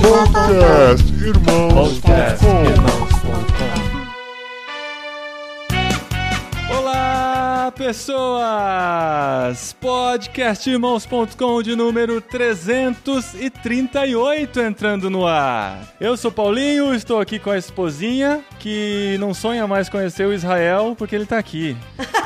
Podcast Irmãos. Pessoas! Podcastirmãos.com de número 338 entrando no ar. Eu sou Paulinho, estou aqui com a esposinha que não sonha mais conhecer o Israel porque ele tá aqui.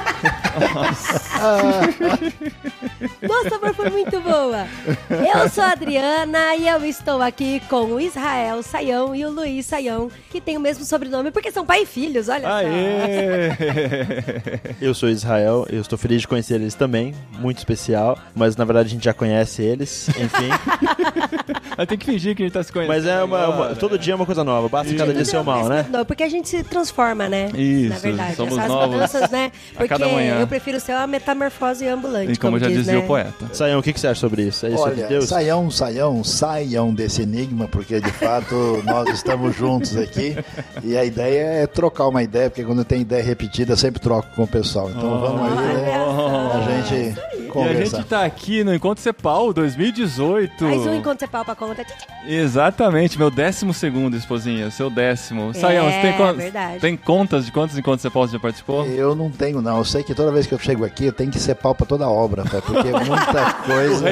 Nossa, mas foi muito boa. Eu sou a Adriana e eu estou aqui com o Israel Saião e o Luiz Saião, que tem o mesmo sobrenome porque são pai e filhos, olha só. Aê! Eu sou Israel, eu estou feliz de conhecer eles também, muito especial, mas na verdade a gente já conhece eles, enfim. Mas tem que fingir que a gente tá se conhecendo. mas é uma, uma- todo dia é uma coisa nova, basta cada dia ser o mal, né? Não, porque a gente se transforma, né? Isso, Na verdade. somos Essas novos mudanças, né? a Porque cada manhã. eu prefiro ser uma metamorfose ambulante. E como já diz, dizia né? o poeta. Saião, o que, que você acha sobre isso? É isso de Olha, Deus? saiam, saiam, saiam desse enigma, porque de fato nós estamos juntos aqui e a ideia é trocar uma ideia, porque quando tem ideia repetida, eu sempre troco com o pessoal. Então vamos aí, né? A gente E a conversar. gente tá aqui no Encontro Cepal 2018. Mais um enquanto você pau pra conta. Exatamente, meu décimo segundo, esposinha, seu décimo. É, Saião, você tem, con- verdade. tem contas de quantos encontros Cepal você já participou? Eu não tenho, não. Eu sei que toda vez que eu chego aqui, eu tenho que ser pau pra toda a obra, tá? porque é muita coisa.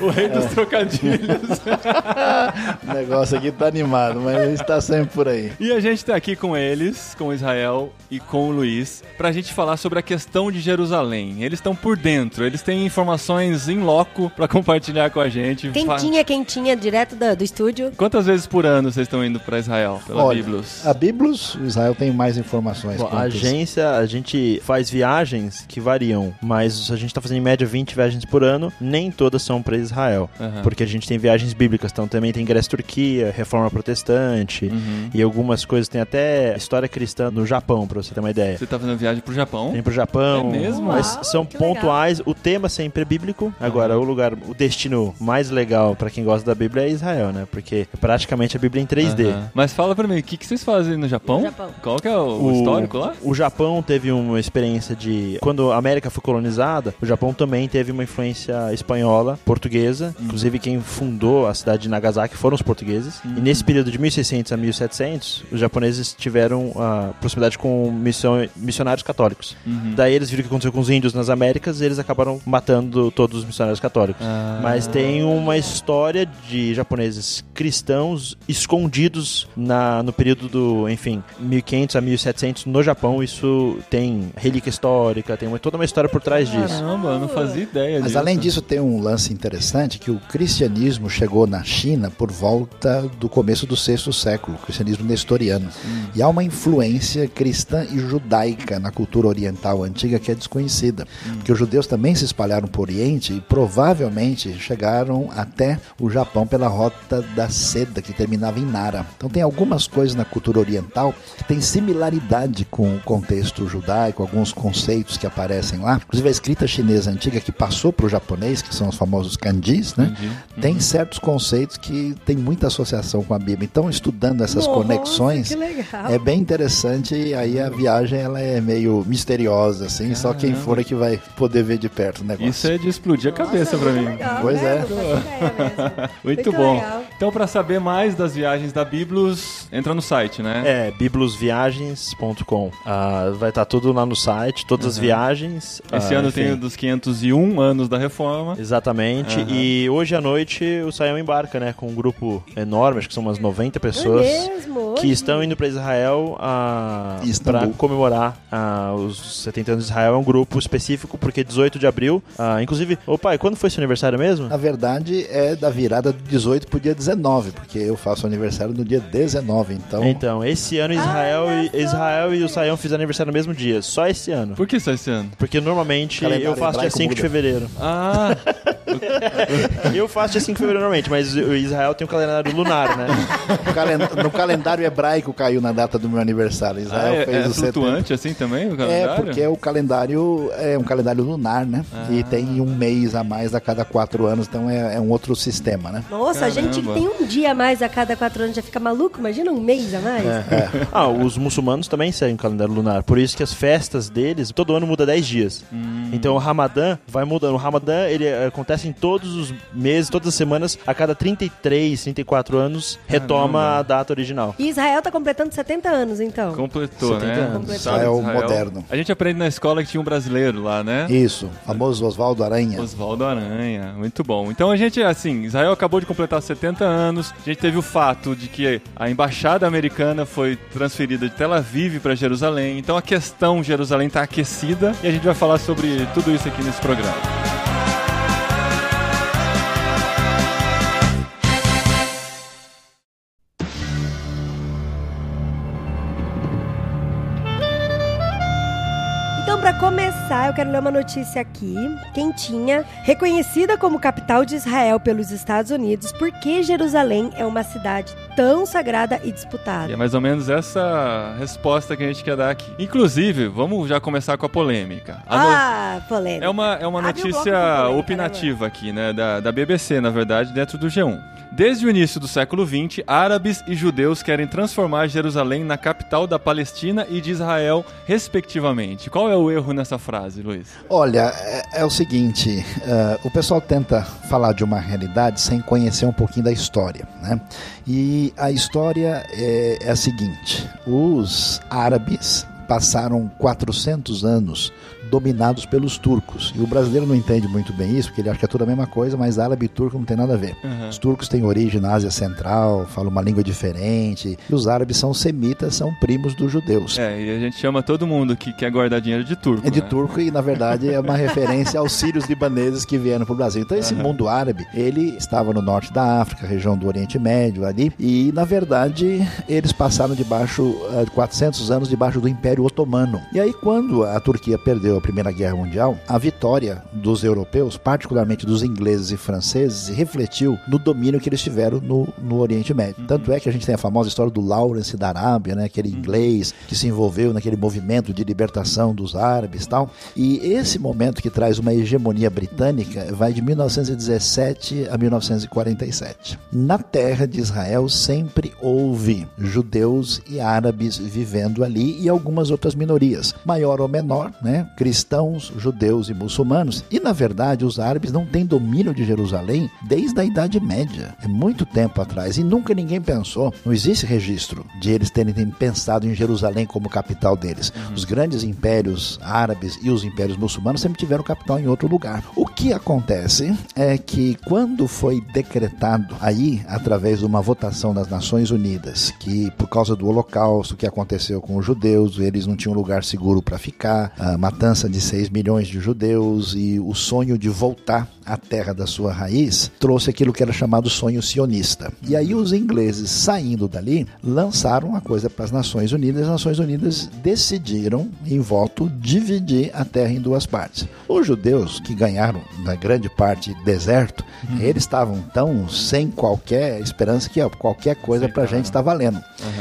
O rei dos trocadilhos. O negócio aqui tá animado, mas a gente tá sempre por aí. e a gente tá aqui com eles, com o Israel e com o Luiz, pra gente falar sobre a questão de Jerusalém. Eles estão por dentro, eles têm informações em loco pra compartilhar com a gente. Quentinha, quentinha, direto do, do estúdio. Quantas vezes por ano vocês estão indo pra Israel, pela Olha, Biblos? a Biblos, o Israel tem mais informações. Bom, a agência, a gente faz viagens que variam, mas a gente tá fazendo em média 20 viagens por ano, nem todas são para Israel. Aham. Porque a gente tem viagens bíblicas, então também tem Grécia Turquia, Reforma Protestante, Uhum. e algumas coisas, tem até história cristã no Japão, pra você ter uma ideia. Você tá fazendo viagem pro Japão? Tem pro Japão. É mesmo? Mas Uau, são que legal. pontuais. O tema sempre é bíblico. Agora, o lugar, o destino mais legal pra quem gosta da Bíblia é Israel, né? Porque é praticamente a Bíblia em 3D. Aham. Mas fala pra mim, o que, que vocês fazem no Japão? No Japão. Qual que é o, o histórico lá? O Japão teve uma experiência de. Quando a América foi colonizada, o Japão também teve uma influência espanhola, portuguesa. Uhum. Inclusive, quem fundou a cidade de Nagasaki foram os portugueses. Uhum. E nesse período de 1600 a 1700, os japoneses tiveram a proximidade com missão, missionários católicos. Uhum. Daí eles viram o que aconteceu com os índios nas Américas e eles acabaram matando todos os missionários católicos. Ah. Mas tem uma história de japoneses cristãos escondidos na, no período do, enfim, 1500 a 1700 no Japão. Isso tem relíquia histórica, tem uma- toda uma história por trás disso. Caramba, eu não fazia ideia Mas disso. além disso, tem um lance interessante que o cristianismo chegou na China por volta do começo do sexto século, o cristianismo nestoriano. E há uma influência cristã e judaica na cultura oriental antiga que é desconhecida. Porque os judeus também se espalharam por Oriente e provavelmente chegaram até o Japão pela rota da seda que terminava em Nara. Então tem algumas coisas na cultura oriental que tem similaridade com o contexto judaico, alguns conceitos que aparecem lá. Inclusive a escrita chinesa antiga que passou para o japonês, que são os famosos kanjis, né? Kanji. Tem certos conceitos que tem muita associação com a Bíblia. Então, estudando essas Nossa, conexões, é bem interessante e aí a viagem ela é meio misteriosa, assim, só quem for é que vai poder ver de perto o negócio. Isso é de explodir a cabeça pra mim. Legal, Pois né? é. Mesmo. Muito, Muito bom. legal. Então, pra saber mais das viagens da Biblos, entra no site, né? É, biblosviagens.com. Ah, vai estar tudo lá no site, todas as viagens. Esse Ah, ano enfim. tem o dos 501 anos da reforma. Exatamente. Aham. E hoje à noite o Saião embarca, né? Com um grupo enorme, acho que são umas 90 pessoas. É mesmo? Que estão indo para Israel ah, para comemorar ah, os 70 anos de Israel. É um grupo específico, porque 18 de abril. Ah, inclusive, ô pai, quando foi seu aniversário mesmo? Na verdade, é da virada do 18 pro dia 19, porque eu faço aniversário no dia 19, então... Então, esse ano Israel, Olha e. Israel e o Saião fizeram aniversário no mesmo dia. Só esse ano. Por que só esse ano? Porque normalmente Calendário eu faço dia hebraico 5 de muda. fevereiro. Ah, eu faço dia 5 de fevereiro normalmente, mas o Israel tem um calendário lunar, né? No calen- No calendário hebraico caiu na data do meu aniversário. ah, Israel é, fez é o 70. flutuante assim também o É, calendário? porque o calendário é um calendário lunar, né? E tem um mês a mais a cada quatro anos, então é, é um outro sistema, né? Nossa, a gente que Caramba. tem um dia a mais a cada quatro anos já fica maluco. Imagina um mês a mais. É. Ah, os muçulmanos também seguem o calendário lunar. Por isso que as festas deles, todo ano muda 10 dias. Então o Ramadã vai mudando. O Ramadã, ele eh, acontece assim, todos os meses, todas as semanas, a cada 33, 34 anos, retoma Caramba. a data original. E Israel tá completando 70 anos, então. Completou, 70 né? anos. Completou. Israel moderno. A gente aprende na escola que tinha um brasileiro lá, né? Isso, famoso Oswaldo Aranha. Oswaldo Aranha, muito bom. Então a gente, assim, Israel acabou de completar 70 anos. A gente teve o fato de que a embaixada americana foi transferida de Tel Aviv para Jerusalém. Então a questão Jerusalém está aquecida e a gente vai falar sobre tudo isso aqui nesse programa. Pra começar, eu quero ler uma notícia aqui, quentinha. Reconhecida como capital de Israel pelos Estados Unidos, por que Jerusalém é uma cidade tão sagrada e E disputada? é mais ou menos essa resposta que a gente quer dar aqui. Inclusive, vamos já começar com a polêmica. A no- Ah, polêmica. É uma, é uma Abre notícia polêmica, opinativa aqui, né? Da, da BBC, na verdade, dentro do G1. Desde o início do século XX, árabes e judeus querem transformar Jerusalém na capital da Palestina e de Israel, respectivamente. Qual é o erro nessa frase, Luiz? Olha, é, é o seguinte: eh, o pessoal tenta falar de uma realidade sem conhecer um pouquinho da história, né? E a história é, é a seguinte: os árabes passaram 400 anos dominados pelos turcos. E o brasileiro não entende muito bem isso, porque ele acha que é tudo a mesma coisa, mas árabe e turco não tem nada a ver. Uhum. Os turcos têm origem na Ásia Central, falam uma língua diferente, e os árabes são semitas, são primos dos judeus. É, e a gente chama todo mundo que quer guardar dinheiro de turco. É de né? turco e, na verdade, é uma referência aos sírios libaneses que vieram para o Brasil. Então, esse mundo árabe, ele estava no norte da África, região do Oriente Médio ali, e, na verdade, eles passaram debaixo, eh, 400 anos debaixo do Império Otomano. E aí, quando a Turquia perdeu a Primeira Guerra Mundial, a vitória dos europeus, particularmente dos ingleses e franceses, refletiu no domínio que eles tiveram no, no Oriente Médio. Tanto é que a gente tem a famosa história do Lawrence da Arábia, né, aquele inglês que se envolveu naquele movimento de libertação dos árabes e tal. E esse momento que traz uma hegemonia britânica vai de 1917 a 1947. Na terra de Israel sempre houve judeus e árabes vivendo ali e algumas outras minorias, maior ou menor, né? Cristãos, judeus e muçulmanos. E na verdade, os árabes não têm domínio de Jerusalém desde a Idade Média, é muito tempo atrás e nunca ninguém pensou, não existe registro de eles terem pensado em Jerusalém como capital deles. Os grandes impérios árabes e os impérios muçulmanos sempre tiveram capital em outro lugar. O que acontece é que quando foi decretado aí, através de uma votação das Nações Unidas, que por causa do holocausto que aconteceu com os judeus, eles não tinham lugar seguro para ficar, a matança de 6 milhões de judeus e o sonho de voltar à terra da sua raiz, trouxe aquilo que era chamado sonho sionista. E aí os ingleses, saindo dali, lançaram uma coisa para as Nações Unidas, as Nações Unidas decidiram, em voto, dividir a terra em duas partes. Os judeus, que ganharam, na grande parte, deserto, eles estavam tão sem qualquer esperança que ó, qualquer coisa para a gente está valendo.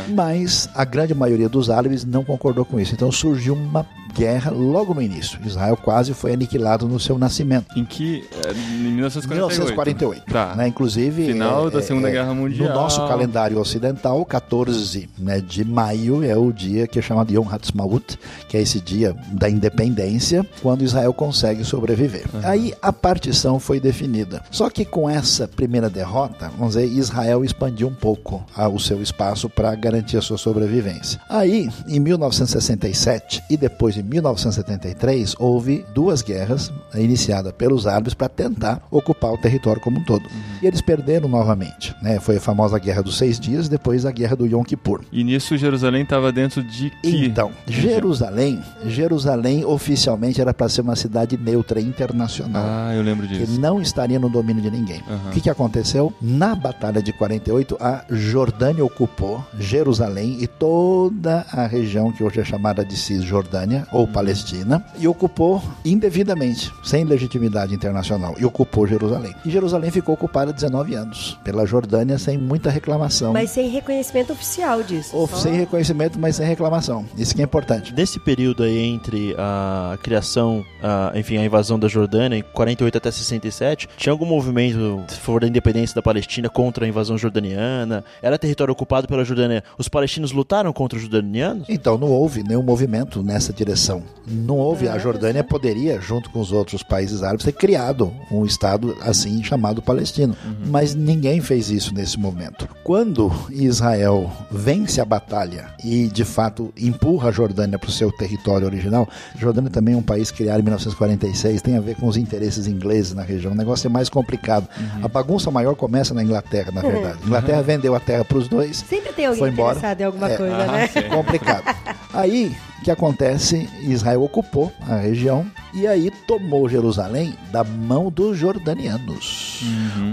Mas a grande maioria dos árabes não concordou com isso. Então surgiu uma guerra logo no início. Israel quase foi aniquilado no seu nascimento. Em que. é, Em 1948. 1948. Tá. Né? Inclusive. Final é, da é, Segunda é, Guerra Mundial. No nosso calendário ocidental, 14 né, de maio é o dia que é chamado Yom Ha'atzmaut, que é esse dia da independência, quando Israel consegue sobreviver. Aí a partição foi definida. Só que com essa primeira derrota, vamos dizer, Israel expandiu um pouco ah, o seu espaço para garantir a sua sobrevivência. Aí, em 1967 e depois em 1973, houve duas guerras iniciadas pelos árabes para tentar ocupar o território como um todo. E eles perderam novamente. Né? Foi a famosa Guerra dos Seis Dias, depois a Guerra do Yom Kippur. E nisso Jerusalém estava dentro de que? Então, Jerusalém, Jerusalém oficialmente era para ser uma cidade neutra internacional. Ah, eu lembro que disso. não estaria no domínio de ninguém. Aham. O que, que aconteceu? Na Batalha de 48, a Jordânia ocupou Jerusalém e toda a região que hoje é chamada de Cisjordânia ou Palestina e ocupou indevidamente, sem legitimidade internacional, e ocupou Jerusalém. E Jerusalém ficou ocupada 19 anos pela Jordânia sem muita reclamação. Mas sem reconhecimento oficial disso. Ou só- sem reconhecimento, mas sem reclamação. Isso que é importante. Nesse período aí entre a criação, a, enfim, a invasão da Jordânia, em 48 até 67, tinha algum movimento a favor da independência da Palestina contra a invasão jordaniana? Era território ocupado pela Jordânia. Os palestinos lutaram contra os jordanianos? Então não houve nenhum movimento nessa direção. Não houve. A Jordânia poderia, junto com os outros países árabes, ter criado um estado assim chamado Palestino. Mas ninguém fez isso nesse momento. Quando Israel vence a batalha e de fato empurra a Jordânia para o seu território original, Jordânia também é um país criado em 1946, tem a ver com os interesses ingleses na região. O negócio é mais complicado. A bagunça maior começa na Inglaterra, na verdade. A Inglaterra vendeu a terra para os dois. Sempre tem alguém Foi embora. interessado em alguma É. coisa, né? sim. complicado. Aí, que acontece? Israel ocupou a região e aí tomou Jerusalém da mão dos jordanianos.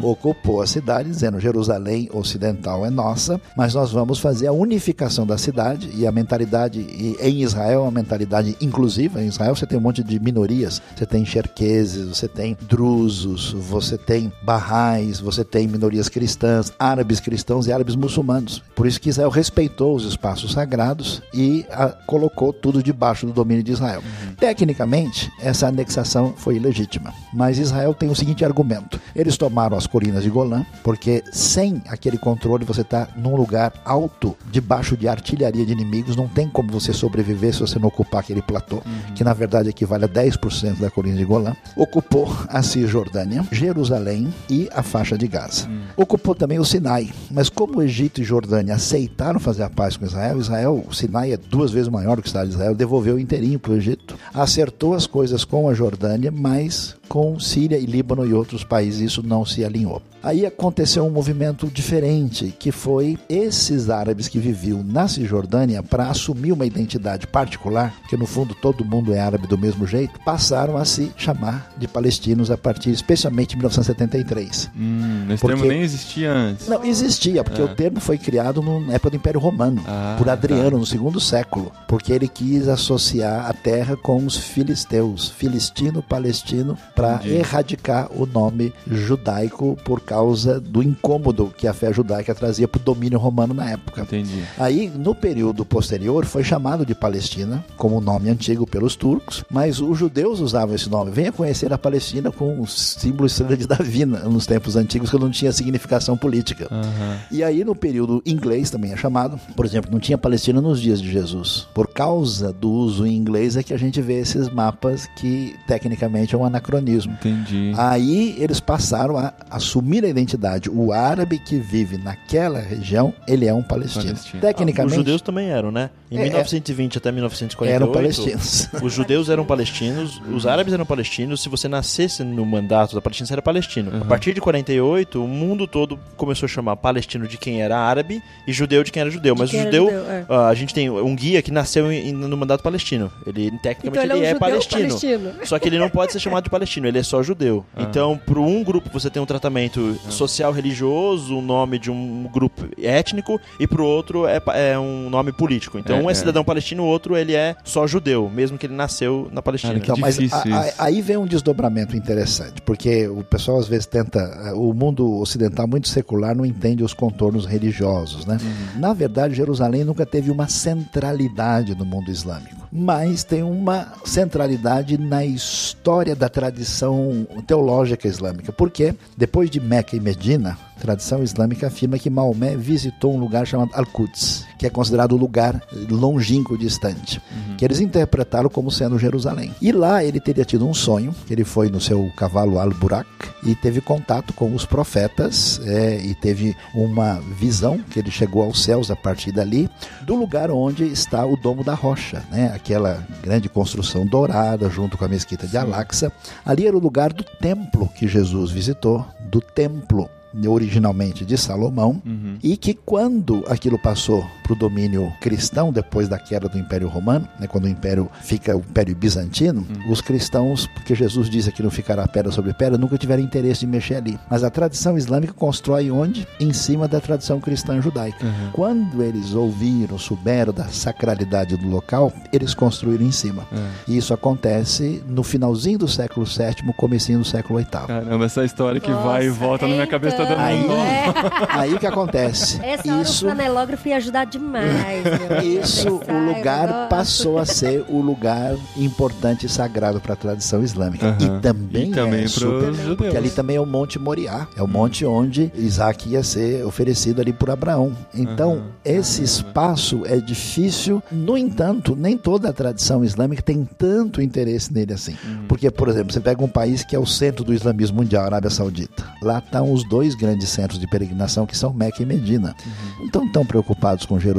Ocupou a cidade, dizendo Jerusalém ocidental é nossa, mas nós vamos fazer a unificação da cidade e a mentalidade e em Israel uma mentalidade inclusiva. Em Israel você tem um monte de minorias, você tem xerqueses, você tem drusos, você tem barrais, você tem minorias cristãs, árabes cristãos e árabes muçulmanos. Por isso que Israel respeitou os espaços sagrados e a, colocou tudo debaixo do domínio de Israel. Tecnicamente, essa anexação foi ilegítima, mas Israel tem o seguinte argumento: eles tomaram as colinas de Golã, porque sem aquele controle você está num lugar alto, debaixo de artilharia de inimigos, não tem como você sobreviver se você não ocupar aquele platô, que na verdade equivale a 10% da colina de Golã. Ocupou a Cisjordânia, Jerusalém e a faixa de Gaza. Ocupou também o Sinai, mas como o Egito e Jordânia aceitaram fazer a paz com Israel, Israel, o Sinai é duas vezes maior do que o Estado de Israel, devolveu inteirinho para o Egito, acertou as coisas com a Jordânia, mas com Síria e Líbano e outros países isso não se alinhou. Aí aconteceu um movimento diferente, que foi esses árabes que viviam na Cisjordânia para assumir uma identidade particular, que no fundo todo mundo é árabe do mesmo jeito, passaram a se chamar de palestinos a partir especialmente de 1973. Hum, esse Porque- termo nem existia antes. Não, existia, porque o termo foi criado no- na época do Império Romano, Ah, por Adriano, no segundo século, porque ele quis associar a terra com os filisteus, filistino-palestino, para erradicar o nome judaico por causa do incômodo que a fé judaica trazia para o domínio romano na época. Entendi. Aí, no período posterior, foi chamado de Palestina, como nome antigo pelos turcos, mas os judeus usavam esse nome. Venha conhecer a Palestina com o símbolo estrela de Davi na- nos tempos antigos, que não tinha significação política. Aham. E aí, no período inglês, também é chamado, por exemplo, não tinha Palestina nos dias de Jesus. Por causa do uso em inglês é que a gente vê esses mapas que, tecnicamente, é um anacronismo. Entendi. Aí eles passaram a assumir a identidade. O árabe que vive naquela região, ele é um palestino. Palestino. Tecnicamente, Os judeus também eram, né? Em É, 1920 até 1948. eram palestinos. Os judeus eram palestinos, os árabes eram palestinos. Se você nascesse no mandato da Palestina, você era palestino. A partir de 48, o mundo todo começou a chamar palestino de quem era árabe e judeu de quem era judeu. Mas o judeu, judeu, é. ah, a gente tem um guia que nasceu em- no mandato palestino. Ele, tecnicamente, Então ele é um ele é palestino. palestino. Só que ele não pode ser chamado de palestino, ele é só judeu. Então, para um grupo você tem um tratamento social religioso, o nome de um grupo étnico, e pro outro é, é um nome político. Então, É, um é é. cidadão palestino, o outro ele é só judeu, mesmo que ele nasceu na Palestina. Cara, Então, mas a- a- aí vem um desdobramento interessante, porque o pessoal às vezes tenta, o mundo ocidental muito secular não entende os contornos religiosos, né? Uhum. Na verdade, Jerusalém nunca teve uma centralidade no mundo islâmico, mas tem uma centralidade na história da tradição teológica islâmica. Porque depois de Meca e Medina, a tradição islâmica afirma que Maomé visitou um lugar chamado Al-Quds, que é considerado o lugar longínquo distante, que eles interpretaram como sendo Jerusalém. E lá ele teria tido um sonho, ele foi no seu cavalo Al-Burak e teve contato com os profetas é, e teve uma visão que ele chegou aos céus a partir dali, do lugar onde está o Domo da Rocha, né? Aquela grande construção dourada junto com a mesquita de Al-Aqsa. Ali era o lugar do templo que Jesus visitou, do templo originalmente de Salomão, Uhum. e que quando aquilo passou para o domínio cristão depois da queda do Império Romano, né, quando o Império fica o Império Bizantino, Uhum. os cristãos, porque Jesus disse que não ficará pedra sobre pedra, nunca tiveram interesse de mexer ali. Mas a tradição islâmica constrói onde? Em cima da tradição cristã judaica. Uhum. Quando eles ouviram, souberam da sacralidade do local, eles construíram em cima. É. E isso acontece no finalzinho do século VII, comecinho do século VIII. Caramba, essa história que vai e Nossa, volta na minha cabeça tá dando Aí, um nó. É. aí o que acontece? Essa hora Isso o flanelógrafo ia ajudar demais. Meu. Isso, o lugar negócio. passou a ser o lugar importante e sagrado para a tradição islâmica. E também, E também é super, judeus. porque ali também é o Monte Moriá, é o monte onde Isaac ia ser oferecido ali por Abraão. Então, esse espaço é difícil, no entanto, nem toda a tradição islâmica tem tanto interesse nele assim. Uhum. Porque, por exemplo, você pega um país que é o centro do islamismo mundial, a Arábia Saudita. Lá estão os dois grandes centros de peregrinação, que são Meca e Medina. Não estão tão preocupados com Jerusalém,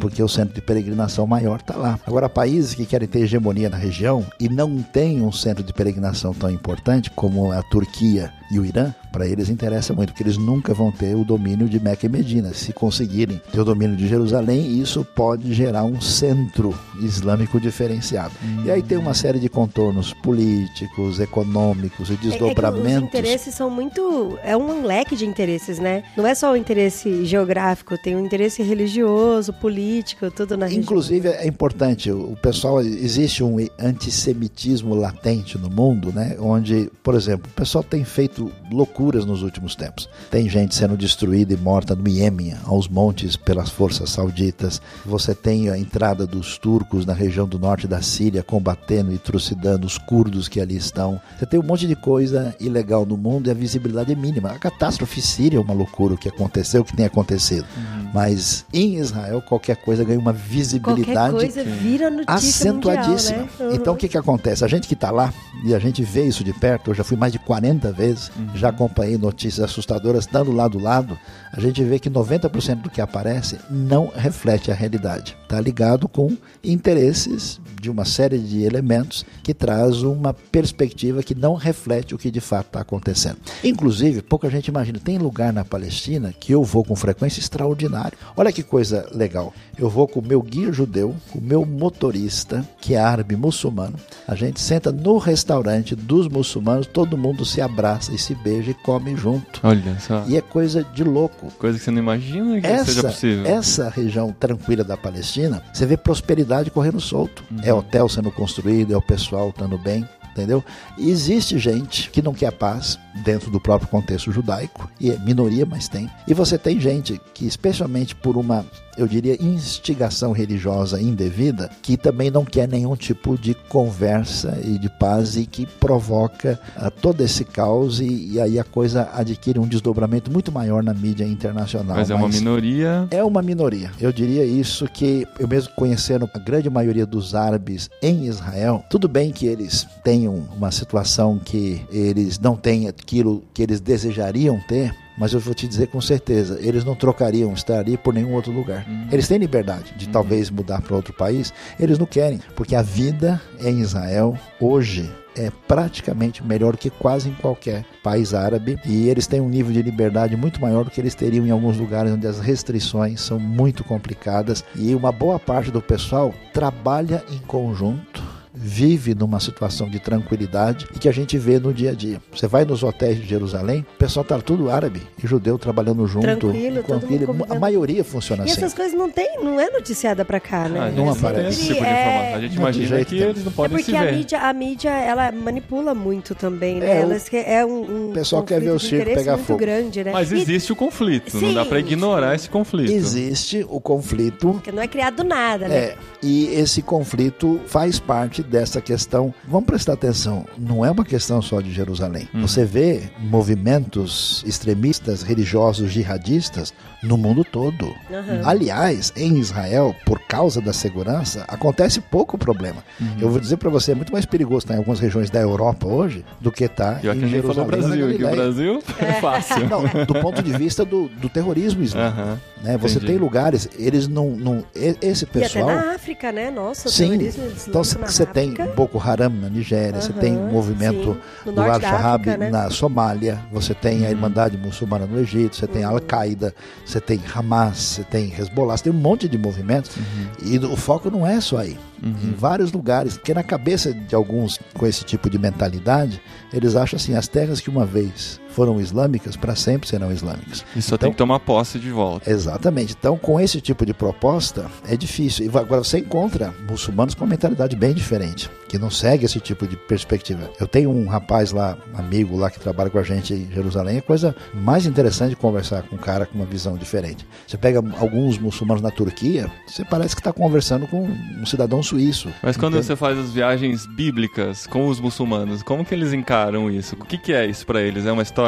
porque o centro de peregrinação maior está lá. Agora, países que querem ter hegemonia na região e não têm um centro de peregrinação tão importante como a Turquia e o Irã, para eles interessa muito, porque eles nunca vão ter o domínio de Meca e Medina. Se conseguirem ter o domínio de Jerusalém, isso pode gerar um centro islâmico diferenciado. E aí tem uma série de contornos políticos, econômicos e É- É que os desdobramentos. interesses são muito. É um leque de interesses, né? Não é só o interesse geográfico, tem o interesse religioso, político, tudo na região. Inclusive é importante, o pessoal existe um antissemitismo latente no mundo, né? Onde, por exemplo, o pessoal tem feito loucuras nos últimos tempos. Tem gente sendo destruída e morta no Iêmen, aos montes pelas forças sauditas. Você tem a entrada dos turcos na região do norte da Síria combatendo e trucidando os curdos que ali estão. Você tem um monte de coisa ilegal no mundo e a visibilidade é mínima. A catástrofe síria é uma loucura o que aconteceu, o que tem acontecido. Mas em Israel qualquer coisa ganha uma visibilidade coisa vira acentuadíssima. mundial, né? Então o que que acontece? A gente que está lá e a gente vê isso de perto, eu já fui mais de 40 vezes, já acompanhei notícias assustadoras estando lá do lado, a gente vê que 90% do que aparece não reflete a realidade. Está ligado com interesses de uma série de elementos que traz uma perspectiva que não reflete o que de fato está acontecendo. Inclusive, pouca gente imagina, tem lugar na Palestina que eu vou com frequência extraordinário. Olha que coisa legal. Eu vou com o meu guia judeu, com o meu motorista, que é árabe muçulmano. A gente senta no restaurante dos muçulmanos, todo mundo se abraça e se beija e come junto. Olha só. E é coisa de louco. Coisa que você não imagina que seja Essa, possível. essa região tranquila da Palestina, você vê prosperidade correndo solto. Uhum. É hotel sendo construído, é o pessoal estando bem. Entendeu? E existe gente que não quer paz dentro do próprio contexto judaico, e é minoria, mas tem. E você tem gente que, especialmente por uma, eu diria, instigação religiosa indevida, que também não quer nenhum tipo de conversa e de paz e que provoca ah, todo esse caos, e, e aí a coisa adquire um desdobramento muito maior na mídia internacional. Mas é uma minoria. É uma minoria. Eu diria isso que eu mesmo conhecendo a grande maioria dos árabes em Israel, tudo bem que eles tenham uma situação que eles não têm aquilo que eles desejariam ter, mas eu vou te dizer com certeza, eles não trocariam estar ali por nenhum outro lugar. Eles têm liberdade de talvez mudar para outro país, eles não querem, porque a vida em Israel hoje é praticamente melhor que quase em qualquer país árabe e eles têm um nível de liberdade muito maior do que eles teriam em alguns lugares onde as restrições são muito complicadas e uma boa parte do pessoal trabalha em conjunto vive numa situação de tranquilidade e que a gente vê no dia a dia. Você vai nos hotéis de Jerusalém, o pessoal tá tudo árabe e judeu trabalhando junto. Tranquilo, tranquilo. a maioria funciona E assim. essas coisas não tem, não é noticiada pra cá, né? Ah, não eles aparece. esse tipo de É- informação. A gente imagina que nenhum. eles não É podem se porque a ver. mídia, a mídia, ela manipula muito também, né? É, o- Elas que- é um, um o pessoal quer ver o circo pegar fogo. grande, né? Mas E- existe o conflito, não dá Sim, pra ignorar esse conflito. Existe o conflito Porque não é criado do nada, né? É, e esse conflito faz parte dessa questão. Vamos prestar atenção, não é uma questão só de Jerusalém. Você vê movimentos extremistas religiosos jihadistas no mundo todo. Aham. Aliás, em Israel, por causa da segurança, acontece pouco problema. Eu vou dizer para você, é muito mais perigoso estar em algumas regiões da Europa hoje do que estar Pior em Jerusalém. Brasil, que o. Brasil é fácil. Não, do ponto de vista do, do terrorismo islâmico. Aham. Né? Você Entendi. tem lugares, eles não. não esse E até pessoal. na África, né? Nossa, o Sim. terrorismo Então você tem tem Boko Haram na Nigéria, você tem o movimento sim. Do norte da Al-Shabaab África, né? na Somália, você tem a Irmandade Muçulmana no Egito, você tem a Al-Qaeda, você tem Hamas, você tem Hezbollah, você tem um monte de movimentos. E o foco não é só aí. Em vários lugares, porque na cabeça de alguns com esse tipo de mentalidade, eles acham assim: as terras que uma vez foram islâmicas, para sempre serão islâmicas. E só Então- tem que tomar posse de volta. Exatamente. Então, com esse tipo de proposta, é difícil. E agora você encontra muçulmanos com uma mentalidade bem diferente, que não segue esse tipo de perspectiva. Eu tenho um rapaz lá, amigo lá, que trabalha com a gente em Jerusalém. É coisa mais interessante de conversar com um cara com uma visão diferente. Você pega alguns muçulmanos na Turquia, você parece que está conversando com um cidadão suíço. Mas quando Entende? você faz as viagens bíblicas com os muçulmanos, como que eles encaram isso? O que, que é isso pra eles? É uma história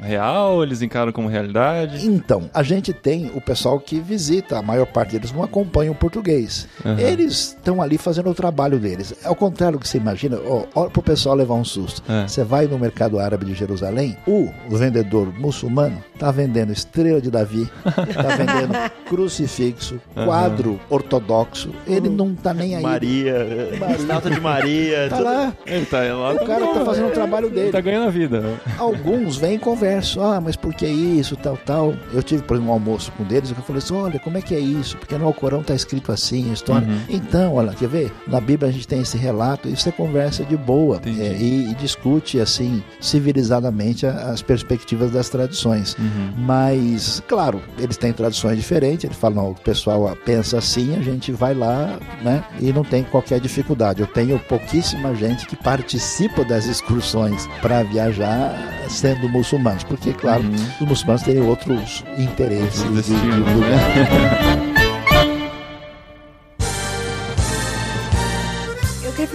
real? Eles encaram como realidade? Então, a gente tem o pessoal que visita, a maior parte deles não acompanha o português. Aham. Eles estão ali fazendo o trabalho deles. Ao contrário do que você imagina, ó, olha para o pessoal levar um susto. É. Você vai no mercado árabe de Jerusalém, o vendedor muçulmano está vendendo estrela de Davi, está vendendo crucifixo, quadro ortodoxo. Ele não está nem aí. Maria, Maria. estátua de Maria. Tá lá. Ele tá lá. O cara tá fazendo o trabalho Ele dele. tá ganhando a vida. Alguns vêm e conversam, ah, mas por que isso, tal, tal. Eu tive, por exemplo, um almoço com um deles, eu falei assim, olha, como é que é isso? Porque no Alcorão tá escrito assim, a história. Então, olha, quer ver? Na Bíblia a gente tem esse relato e você conversa de boa é, e, e discute, assim, civilizadamente as perspectivas das tradições. Mas, claro, eles têm tradições diferentes, eles falam, o pessoal ah, pensa assim, a gente vai lá, né, e não tem qualquer dificuldade. Eu tenho pouquíssima gente que participa das excursões para viajar sendo muçulmanos, porque, claro, os muçulmanos têm outros interesses. Destinos, e- né?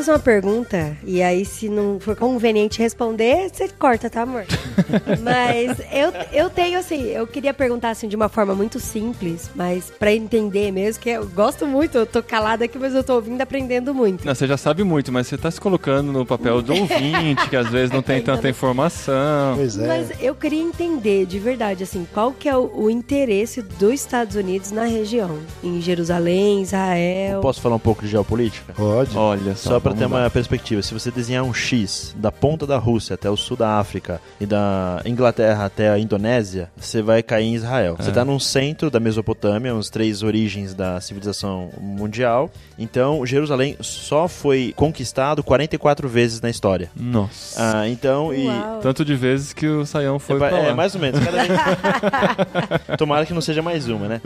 Eu uma pergunta, e aí, se não for conveniente responder, você corta, tá, amor? mas eu, eu tenho, assim, eu queria perguntar, assim, de uma forma muito simples, mas pra entender mesmo, que eu gosto muito, eu tô calada aqui, mas eu tô ouvindo e aprendendo muito. Não, você já sabe muito, mas você tá se colocando no papel do ouvinte, que às vezes não tem tanta informação. Pois é. Mas eu queria entender, de verdade, assim, qual que é o, o interesse dos Estados Unidos na região? Em Jerusalém, Israel... Posso falar um pouco de geopolítica? Pode. Olha só. Só para ter uma perspectiva, se você desenhar um X da ponta da Rússia até o sul da África e da Inglaterra até a Indonésia, você vai cair em Israel. Você está no centro da Mesopotâmia, uns três origens da civilização mundial. Então, Jerusalém só foi conquistado 44 vezes na história. Nossa. Ah, então, e. Tanto de vezes que o Saião foi é, pra lá. é, mais ou menos. Cada vez... Tomara que não seja mais uma, né?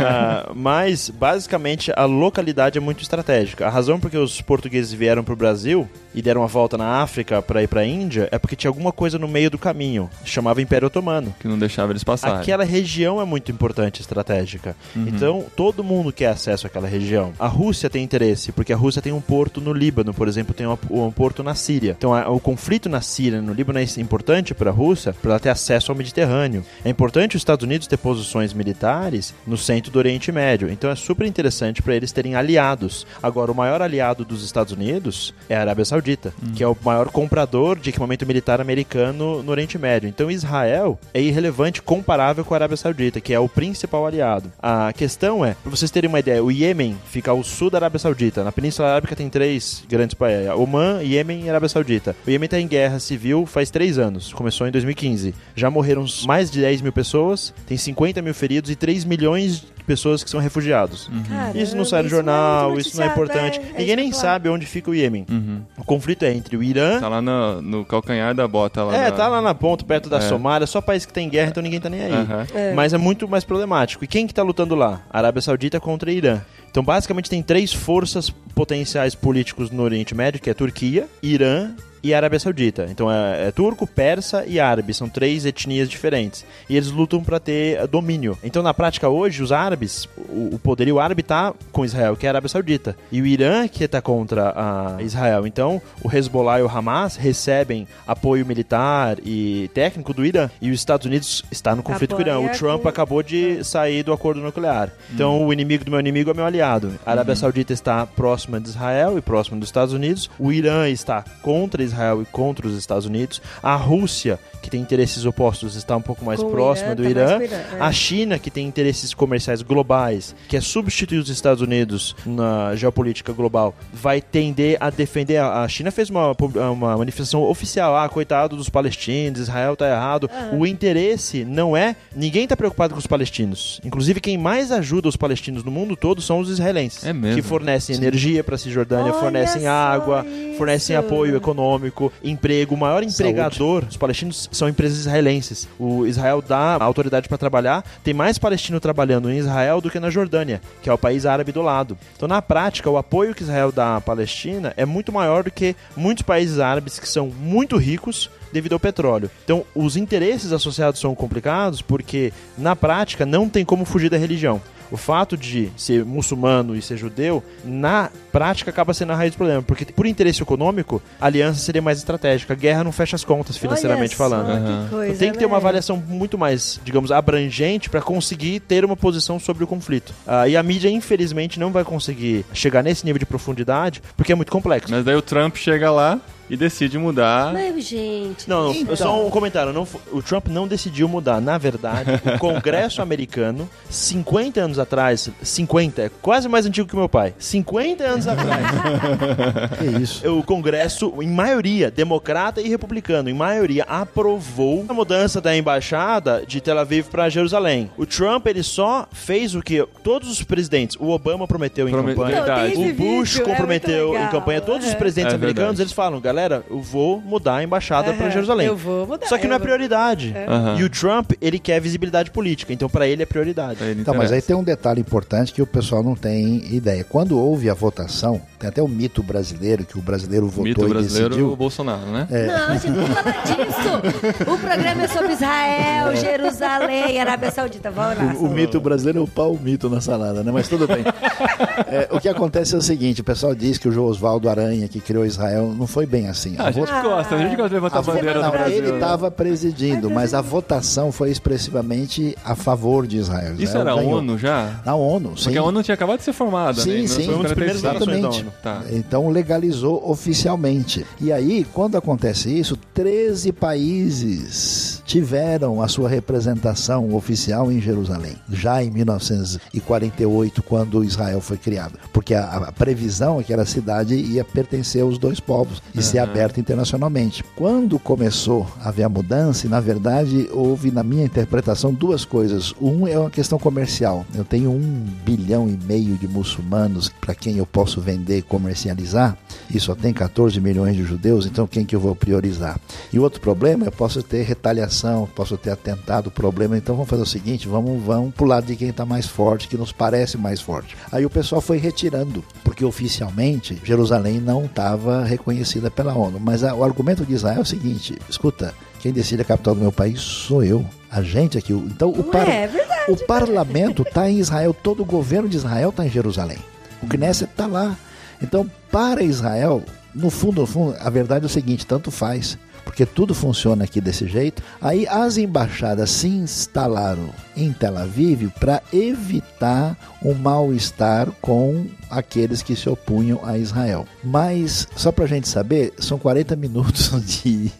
Ah, mas, basicamente, a localidade é muito estratégica. A razão por que os portugueses vieram para o Brasil e deram uma volta na África para ir para a Índia é porque tinha alguma coisa no meio do caminho. Chamava Império Otomano. Que não deixava eles passarem. Aquela região é muito importante, estratégica. Uhum. Então, todo mundo quer acesso àquela região. A Rússia tem interesse, porque a Rússia tem um porto no Líbano, por exemplo, tem um, um porto na Síria. Então, a- o conflito na Síria, no Líbano, é importante para a Rússia, para ela ter acesso ao Mediterrâneo. É importante os Estados Unidos ter posições militares no centro do Oriente Médio. Então, é super interessante para eles terem aliados. Agora, o maior aliado dos Estados Unidos é a Arábia Saudita, que é o maior comprador de equipamento militar americano no Oriente Médio. Então, Israel é irrelevante comparável com a Arábia Saudita, que é o principal aliado. A questão é, para vocês terem uma ideia, o Iêmen fica ao sul da Arábia Saudita. Na Península Arábica tem três grandes países: Oman, Iêmen e Arábia Saudita. O Iêmen está em guerra civil faz três anos, começou em 2015. Já morreram mais de 10 mil pessoas, tem 50 mil feridos e 3 milhões de pessoas que são refugiados. Caramba, Isso não sai no é jornal, isso não é noticiado, importante. é- é Ninguém nem sabe onde fica o Iêmen. Uhum. O conflito é entre o Irã. Tá lá no, no calcanhar da bota lá. É, da- tá lá na ponta, perto da É. Somália, só país que tem guerra, então ninguém tá nem aí. É. Mas é muito mais problemático. E quem que tá lutando lá? Arábia Saudita contra Irã. Então, basicamente, tem três forças potenciais políticos no Oriente Médio, que é Turquia, Irã e Arábia Saudita. Então, é, é turco, persa e árabe. São três etnias diferentes. E eles lutam para ter eh, domínio. Então, na prática, hoje, os árabes, o, o poderio árabe tá com Israel, que é a Arábia Saudita. E o Irã, que tá contra a Israel. Então, o Hezbollah e o Hamas recebem apoio militar e técnico do Irã. E os Estados Unidos está no conflito com o Irã. O Trump acabou de sair do acordo nuclear. Então, o inimigo do meu inimigo é meu aliado. A Arábia Saudita está próxima de Israel e próxima dos Estados Unidos. O Irã está contra Israel e contra os Estados Unidos. A Rússia, tem interesses opostos, está um pouco mais Com próxima Irã, do tá Irã. mais pro Irã, é. A China, que tem interesses comerciais globais, que é substituir os Estados Unidos na geopolítica global, vai tender a defender. A China fez uma, uma manifestação oficial: ah, coitado dos palestinos, Israel tá errado. O interesse não é. Ninguém tá preocupado com os palestinos. Inclusive, quem mais ajuda os palestinos no mundo todo são os israelenses. É mesmo? Que fornecem energia para a Cisjordânia, Olha fornecem água, isso. fornecem apoio econômico, emprego. O maior empregador dos palestinos são empresas israelenses. O Israel dá autoridade para trabalhar. Tem mais palestino trabalhando em Israel do que na Jordânia, que é o país árabe do lado. Então, na prática, o apoio que Israel dá à Palestina é muito maior do que muitos países árabes que são muito ricos devido ao petróleo. Então, os interesses associados são complicados porque, na prática, não tem como fugir da religião. O fato de ser muçulmano e ser judeu, na prática, acaba sendo a raiz do problema. Porque, por interesse econômico, a aliança seria mais estratégica. A guerra não fecha as contas, financeiramente Olha só, falando. Aham. Que coisa, Então tem que ter uma né? avaliação muito mais, digamos, abrangente para conseguir ter uma posição sobre o conflito. Ah, e a mídia, infelizmente, não vai conseguir chegar nesse nível de profundidade porque é muito complexo. Mas daí o Trump chega lá e decide mudar. Mas, gente. Não, não, Então. só um comentário. Não, o Trump não decidiu mudar. Na verdade, o Congresso americano, 50 anos atrás, 50, é quase mais antigo que meu pai. 50 anos atrás, Que isso? o Congresso, em maioria, democrata e republicano, em maioria, aprovou a mudança da embaixada de Tel Aviv para Jerusalém. O Trump, ele só fez o que todos os presidentes, o Obama prometeu em Prome- campanha, Verdade. Então, o Bush vídeo, é comprometeu muito em campanha, todos os É. presidentes É americanos, eles falam, galera, eu vou mudar a embaixada para Aham, Jerusalém. Eu vou mudar. Só que não é vou- prioridade. Aham. E o Trump, ele quer visibilidade política, então pra ele é prioridade. Ele Então, mas aí tem um detalhe importante que o pessoal não tem ideia. Quando houve a votação, tem até o mito brasileiro, que o brasileiro votou Mito e brasileiro, o decidiu. Bolsonaro, né? Não, gente, não fala disso. O programa é sobre Israel, Jerusalém, Arábia Saudita. Vamos lá. O, o mito brasileiro é o pau mito na salada, né? Mas tudo bem. É, o que acontece é o seguinte: o pessoal diz que o João Oswaldo Aranha, que criou Israel, não foi bem assim. Ah, a gente gosta, a gente gosta de levantar a A bandeira do não, Brasil. ele né? estava presidindo, mas a votação foi expressivamente a favor de Israel. Isso Israel era a. ONU já? Na ONU, sim. Porque a ONU tinha acabado de ser formada, né? Sim, Em sim. Foi um dos 1946. primeiros Exatamente. ONU. Tá. Então legalizou oficialmente. E aí, quando acontece isso, 13 países tiveram a sua representação oficial em Jerusalém, já em 1948, quando Israel foi criado. Porque a, a previsão é que a cidade ia pertencer aos dois povos e ser aberta internacionalmente. Quando começou a haver a mudança, e na verdade houve, na minha interpretação, duas coisas. Um é uma questão comercial. Eu tenho um bilhão e meio de muçulmanos para quem eu posso vender e comercializar, e só tem 14 milhões de judeus, então quem que eu vou priorizar? E outro problema, eu posso ter retaliação, posso ter atentado, problema, então vamos fazer o seguinte, vamos, vamos pro lado de quem está mais forte, que nos parece mais forte. Aí o pessoal foi retirando, porque oficialmente Jerusalém não estava reconhecida pela ONU, mas a- o argumento de Israel é o seguinte, escuta, quem decide a capital do meu país sou eu. A gente aqui. Então, o, par- é, é verdade. o parlamento está em Israel, todo o governo de Israel está em Jerusalém. O Knesset está lá. Então, para Israel, no fundo, no fundo, a verdade é o seguinte: tanto faz. Porque tudo funciona aqui desse jeito. Aí as embaixadas se instalaram em Tel Aviv para evitar um mal-estar com aqueles que se opunham a Israel. Mas, só para a gente saber, são 40 minutos de,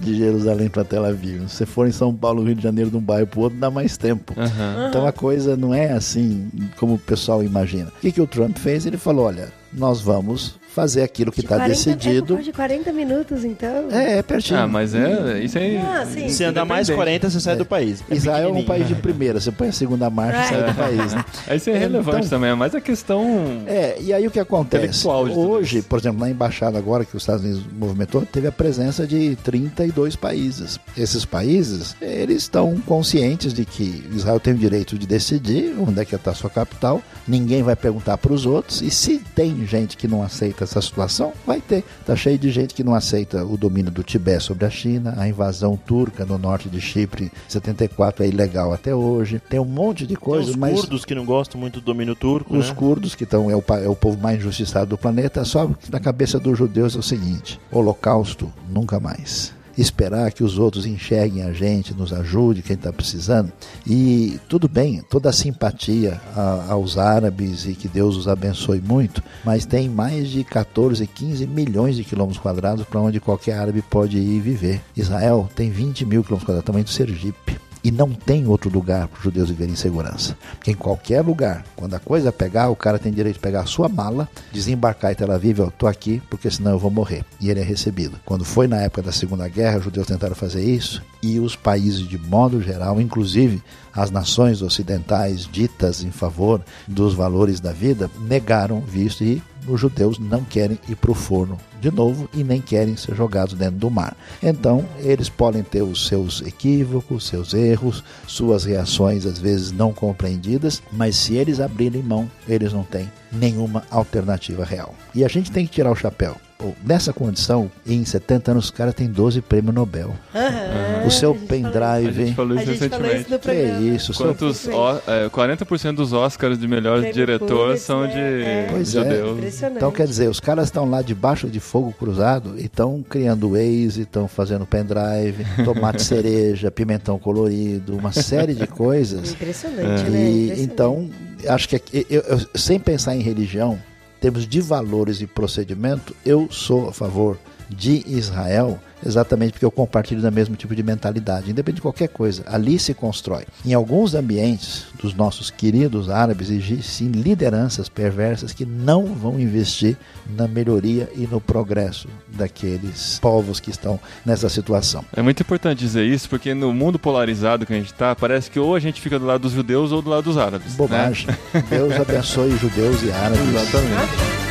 de Jerusalém para Tel Aviv. Se você for em São Paulo, Rio de Janeiro, de um bairro para o outro, dá mais tempo. Aham. Então a coisa não é assim como o pessoal imagina. O que, que o Trump fez? Ele falou: olha, nós vamos fazer aquilo que De está 40 decidido. É de 40 minutos, então. É, é pertinho. Ah, mas é. Isso aí. Ah, sim. Se andar mais independente. 40, você sai do país. É Israel é um país de primeira. Você põe a segunda marcha e sai do país. Né? Aí Isso é relevante Então- também, mas a questão. É, e aí o que acontece? Hoje, por exemplo, na embaixada agora que os Estados Unidos movimentou, teve a presença de 32 países. Esses países, eles estão conscientes de que Israel tem o direito de decidir onde é que está a sua capital. Ninguém vai perguntar para os outros. E se tem gente que não aceita essa situação, vai ter. Tá cheio de gente que não aceita o domínio do Tibete sobre a China, a invasão turca no norte de Chipre, em 74 é ilegal até hoje. Tem um monte de Tem coisas, os mas curdos que não gostam muito do domínio turco, os né? curdos, que estão, é, o, é o povo mais injustiçado do planeta, só que na cabeça dos judeus é o seguinte: Holocausto, nunca mais. Esperar que os outros enxerguem a gente, nos ajude, quem está precisando. E tudo bem, toda a simpatia a, aos árabes e que Deus os abençoe muito, mas tem mais de 14, 15 milhões de quilômetros quadrados para onde qualquer árabe pode ir viver. Israel tem 20 mil quilômetros quadrados, tamanho do Sergipe. E não tem outro lugar para os judeus viverem em segurança. Porque em qualquer lugar, quando a coisa pegar, o cara tem direito de pegar a sua mala, desembarcar em Tel Aviv, eu tô aqui porque senão eu vou morrer. E ele é recebido. Quando foi na época da Segunda Guerra, os judeus tentaram fazer isso e os países de modo geral, inclusive as nações ocidentais ditas em favor dos valores da vida, negaram visto e os judeus não querem ir para o forno de novo e nem querem ser jogados dentro do mar. Então, eles podem ter os seus equívocos, seus erros, suas reações às vezes não compreendidas, mas se eles abrirem mão, eles não têm nenhuma alternativa real. E a gente tem que tirar o chapéu nessa condição, em 70 anos, os caras têm 12 prêmios Nobel. Aham, o seu a gente pendrive. A gente falou A isso recentemente. isso no Que programa. isso, seu Quantos, ó, é, 40% dos Oscars de melhor diretor são de é. Pois é. judeus. Impressionante. Então, quer dizer, os caras estão lá debaixo de fogo cruzado e estão criando Waze, estão fazendo pendrive, tomate cereja, pimentão colorido, uma série de coisas. Impressionante, É. né? E, Impressionante. então, acho que eu, eu- sem pensar em religião, em termos de valores e procedimento, eu sou a favor de Israel exatamente porque eu compartilho da mesmo tipo de mentalidade, independente de qualquer coisa. Ali se constrói. Em alguns ambientes dos nossos queridos árabes existem lideranças perversas que não vão investir na melhoria e no progresso daqueles povos que estão nessa situação. É muito importante dizer isso, porque no mundo polarizado que a gente tá, parece que ou a gente fica do lado dos judeus ou do lado dos árabes. né? Bobagem. Deus abençoe judeus e árabes. Exatamente.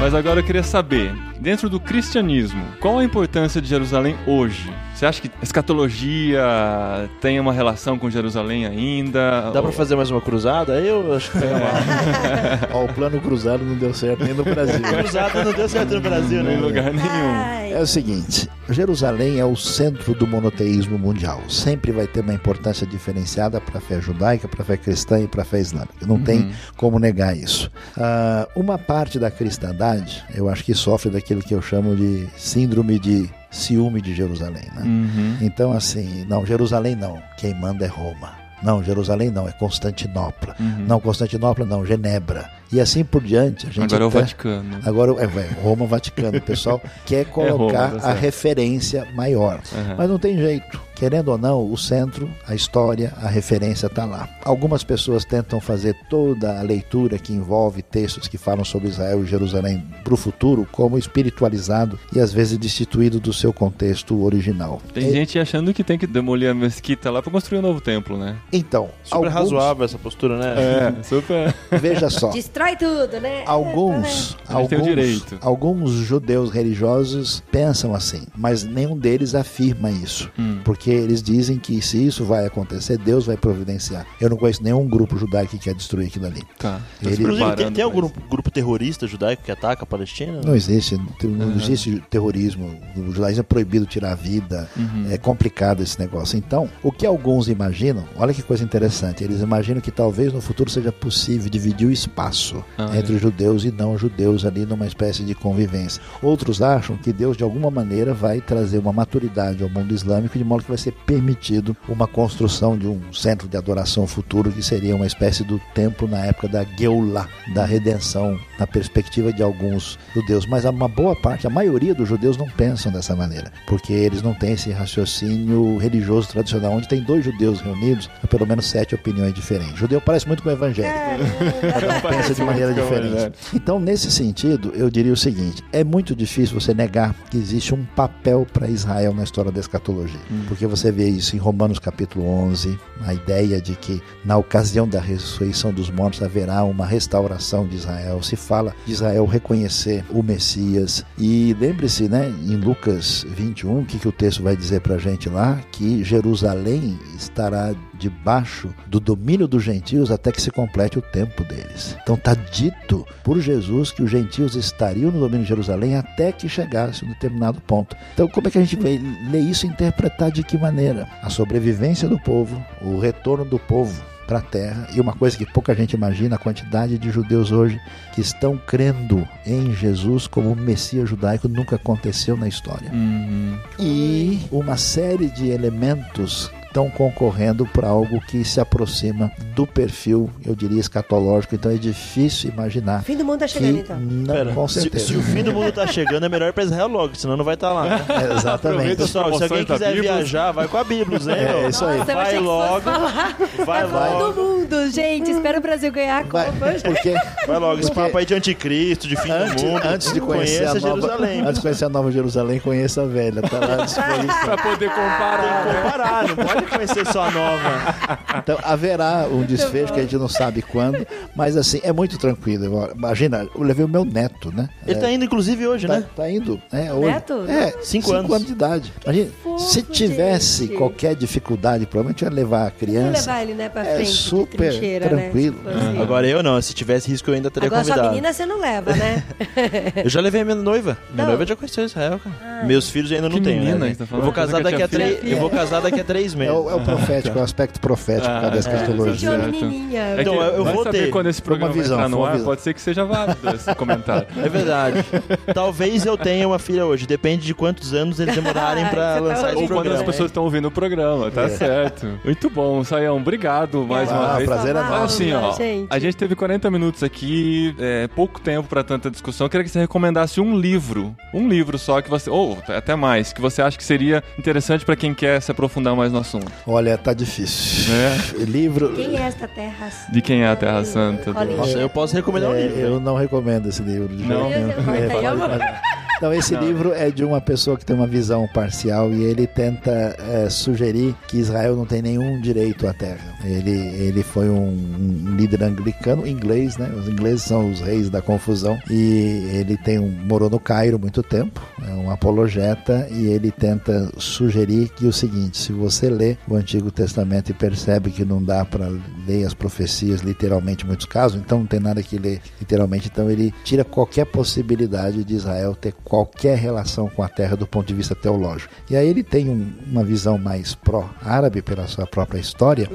Mas agora eu queria saber, dentro do cristianismo, qual a importância de Jerusalém hoje? Você acha que a escatologia tem uma relação com Jerusalém ainda? Dá pra fazer mais uma cruzada? Aí eu acho que uma Ó, o plano cruzado não deu certo nem no Brasil. cruzada não deu certo no Brasil, né? em lugar nenhum. É o seguinte, Jerusalém é o centro do monoteísmo mundial. Sempre vai ter uma importância diferenciada para a fé judaica, para a fé cristã e para a fé islâmica. Não tem como negar isso. Ah, uma parte da cristandade, eu acho que sofre daquilo que eu chamo de síndrome de ciúme de Jerusalém. Né? Uhum. Então, assim, não, Jerusalém não. Quem manda é Roma. Não, Jerusalém não, é Constantinopla. Não, Constantinopla não, Genebra. E assim por diante. A gente Agora é o Vaticano. Agora é, vai, Roma, Vaticano. O pessoal quer colocar Roma, tá a referência maior. Aham. Mas não tem jeito. Querendo ou não, o centro, a história, a referência está lá. Algumas pessoas tentam fazer toda a leitura que envolve textos que falam sobre Israel e Jerusalém para o futuro como espiritualizado e às vezes destituído do seu contexto original. Tem E- gente achando que tem que demolir a mesquita lá pra construir um novo templo, né? Então, Super alguns- razoável essa postura, né? É, super. veja só. Destrói tudo, né? Alguns, tem o alguns, direito. alguns judeus religiosos pensam assim, mas nenhum deles afirma isso, Hum. porque eles dizem que se isso vai acontecer, Deus vai providenciar. Eu não conheço nenhum grupo judaico que quer destruir aquilo ali. Tá. Tá Inclusive, tem, tem algum grupo, grupo terrorista judaico que ataca a Palestina? Não existe, não, não existe terrorismo. O judaísmo é proibido tirar a vida. Uhum. É complicado esse negócio. Então, o que alguns imaginam, olha que coisa interessante, eles imaginam que talvez no futuro seja possível dividir o espaço Ah, entre é. judeus e não judeus ali numa espécie de convivência. Outros acham que Deus de alguma maneira vai trazer uma maturidade ao mundo islâmico de modo que vai ser permitido uma construção de um centro de adoração futuro que seria uma espécie do templo na época da Geulah, da redenção, na perspectiva de alguns judeus. Mas a- uma boa parte, a maioria dos judeus não pensam dessa maneira, porque eles não têm esse raciocínio religioso tradicional, onde tem dois judeus reunidos, há pelo menos sete opiniões diferentes. Judeu parece muito com o evangélico. Cada um pensa de maneira diferente. Então, nesse sentido, eu diria o seguinte: é muito difícil você negar que existe um papel para Israel na história da escatologia. Porque você vê isso em Romanos capítulo 11, a ideia de que na ocasião da ressurreição dos mortos haverá uma restauração de Israel. Se fala de Israel reconhecer o Messias. E lembre-se, né, em Lucas 21, o que, que o texto vai dizer para a gente lá? Que Jerusalém estará debaixo do domínio dos gentios até que se complete o tempo deles. Então está dito por Jesus que os gentios estariam no domínio de Jerusalém até que chegasse um determinado ponto. Então como é que a gente vai ler isso e interpretar de que maneira? A sobrevivência do povo, o retorno do povo para a terra. E uma coisa que pouca gente imagina, a quantidade de judeus hoje que estão crendo em Jesus como Messias judaico nunca aconteceu na história. Uhum. E uma série de elementos estão concorrendo para algo que se aproxima do perfil, eu diria, escatológico. Então é difícil imaginar. O fim do mundo tá que chegando, então. não, Pera, com se, certeza. se o fim do mundo tá chegando, é melhor ir pra Israel logo, senão não vai estar lá. né? É, exatamente. Pessoal, se alguém quiser Bíblia. viajar, vai com a Bíblia, né? É, isso aí. Nossa, Vai logo. Vai é logo. todo mundo, gente. Espera o Brasil ganhar a Vai, Copa. porque Vai logo, esse papo aí de anticristo, de fim antes, do mundo. antes de conhecer a conheça nova, Jerusalém. antes de conhecer a nova Jerusalém, conheça a velha. Tá lá à disposição. Pra poder comparar. Tem que comparar, não pode conhecer só a nova. Então haverá um desfecho que a gente não sabe quando, mas assim, é muito tranquilo. Imagina, eu levei o meu neto, né? Ele tá indo, inclusive, hoje, Tá, né? tá indo, né? Hoje. Neto? É, Cinco anos. de idade. Imagina, fofo, se tivesse gente. qualquer dificuldade, provavelmente ia levar a criança. levar ele, né, pra É frente. de super trincheira, tranquilo. Né? Tipo assim. Agora eu não, se tivesse risco eu ainda teria Agora sua convidado. menina você não leva, né? Eu já levei a minha noiva. Minha Não. noiva já conheceu Israel, cara. Meus filhos ainda não Que têm, menina, né? tá Eu vou casar daqui a três. Eu vou casar daqui a três É o, é o profético, é o aspecto profético Ah, da escatologia. uma Certo. menininha. É Então, eu- vou saber ter. quando esse programa Uma visão, no uma ar, visão. pode ser que seja válido esse comentário. É verdade. Talvez eu tenha uma filha hoje. Depende de quantos anos eles demorarem pra Você tá lançar esse Ou quando programa. as pessoas estão ouvindo o programa, tá certo. Muito bom, Saião, obrigado mais uma Ah, vez. prazer é nosso. Assim, ó, gente. a gente teve 40 minutos aqui, é, pouco tempo pra tanta discussão. Eu queria que você recomendasse um livro, um livro só que você, ou até mais, que você acha que seria interessante pra quem quer se aprofundar mais no assunto. Olha, tá difícil. É. Livro. Quem é esta terra? De quem é a Terra Santa? Nossa, eu posso recomendar um É, livro. né? eu não recomendo esse livro. Não? Deus, É, Não, esse Não. livro é de uma pessoa que tem uma visão parcial e ele tenta é, sugerir que Israel não tem nenhum direito à terra. Ele, ele foi um, um líder anglicano, inglês, né? Os ingleses são os reis da confusão e ele tem um, morou no Cairo muito tempo, é um apologeta e ele tenta sugerir que o seguinte: se você lê o Antigo Testamento e percebe que não dá para ler as profecias literalmente em muitos casos, então não tem nada que ler literalmente, então ele tira qualquer possibilidade de Israel ter qualquer relação com a terra do ponto de vista teológico. E aí ele tem um- uma visão mais pró-árabe pela sua própria história,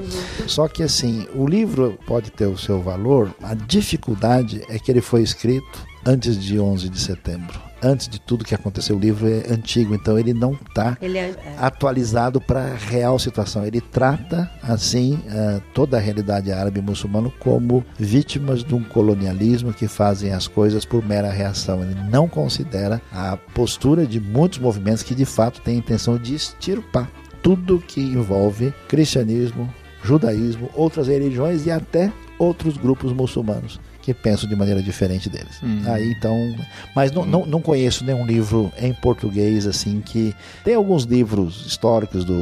só que assim, o livro pode ter o seu valor, a dificuldade é que ele foi escrito antes de 11 de setembro. Antes de tudo que aconteceu, o livro é antigo, então ele não está é, é. atualizado para a real situação. Ele trata, assim, eh, toda a realidade árabe e muçulmana como vítimas de um colonialismo que fazem as coisas por mera reação. Ele não considera a postura de muitos movimentos que, de fato, têm a intenção de extirpar tudo que envolve cristianismo, judaísmo, outras religiões e até outros grupos muçulmanos que pensam de maneira diferente deles. Hum. Aí então, mas não, não, não conheço nenhum livro em português assim que tem alguns livros históricos do